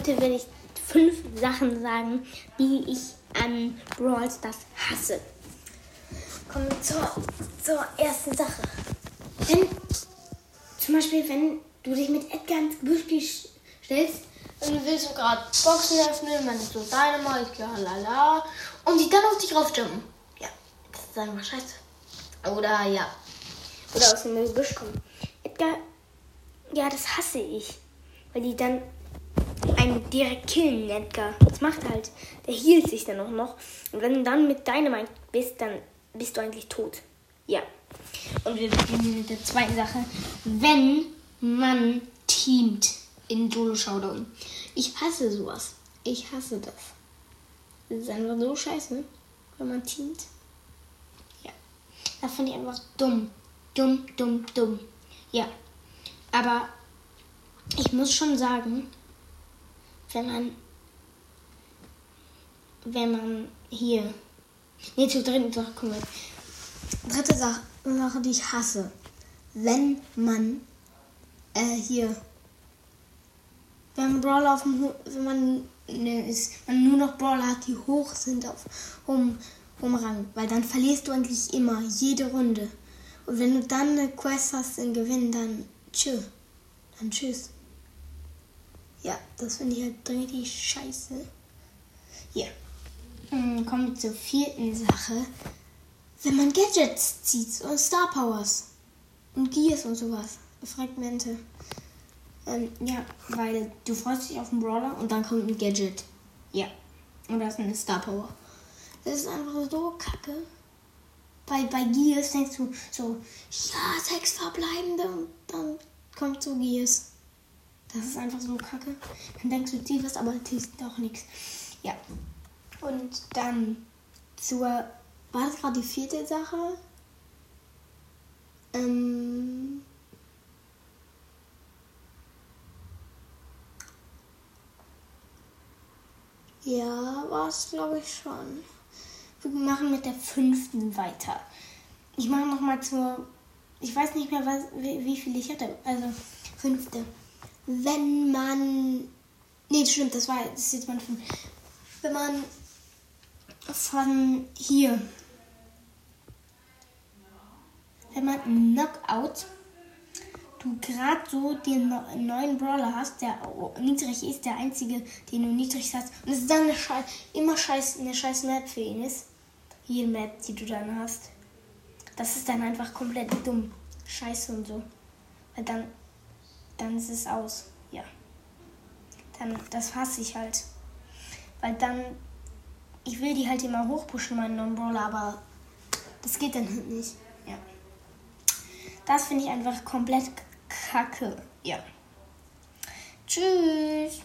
heute werde ich fünf Sachen sagen, die ich an Brawl Stars hasse. Kommen wir zur, zur ersten Sache. Wenn, zum Beispiel, wenn du dich mit Edgar ins Gebüsch stellst, dann willst du gerade Boxen öffnen, man ist so Dynamite, ja, lala, und die dann auf dich raufjumpen. Ja, das ist einfach scheiße. Oder ja. Oder aus dem Gebüsch kommen. Edgar, ja, das hasse ich. Weil die dann direkt killen, Edgar. Das macht halt. Der hielt sich dann auch noch. Und wenn du dann mit Dynamite bist, dann bist du eigentlich tot. Ja. Und wir beginnen mit der zweiten Sache. Wenn man teamt in Solo Showdown. Ich hasse sowas. Ich hasse das. Das ist einfach so scheiße, wenn man teamt. Ja. Das finde ich einfach dumm. Dumm, dumm, dumm. Ja. Aber ich muss schon sagen, wenn man, wenn man hier, nee, zur dritten Sache kommen wir. Dritte Sache, die ich hasse. Wenn man, äh, hier, wenn Brawler auf dem, wenn man, ne, ist, man nur noch Brawler hat, die hoch sind auf, um, um Rang, weil dann verlierst du eigentlich immer, jede Runde. Und wenn du dann eine Quest hast in Gewinn, dann tschüss. Dann tschüss. Ja, das finde ich halt richtig scheiße. Hier. Hm, kommen wir zur vierten Sache. Wenn man Gadgets zieht und Star Powers und Gears und sowas. Fragmente. Ähm, ja, weil du freust dich auf einen Brawler und dann kommt ein Gadget. Ja. Und das ist eine Star Power. Das ist einfach so kacke. Bei, bei Gears denkst du so, ja, sechs verbleibende und dann kommt so Gears. Das ist einfach so kacke. Dann denkst du, was, aber ziehst doch nichts. Ja. Und dann zur. War das gerade die vierte Sache? Ähm. Ja, war es glaube ich schon. Wir machen mit der fünften weiter. Ich mache nochmal zur. Ich weiß nicht mehr, was, wie, wie viel ich hatte. Also, fünfte wenn man. Nee, stimmt, das war das ist jetzt mein. Wenn man von hier. Wenn man Knockout du gerade so den neuen Brawler hast, der niedrig ist, der einzige, den du niedrig hast, und es dann eine Scheiß, immer scheiß, eine scheiß Map für ihn ist, jede Map, die du dann hast, das ist dann einfach komplett dumm. Scheiße und so. Weil dann dann ist es aus. Ja. Dann, das hasse ich halt. Weil dann, ich will die halt immer hochpushen, meinen Non-Brawler, aber das geht dann halt nicht. Ja. Das finde ich einfach komplett kacke. Ja. Tschüss.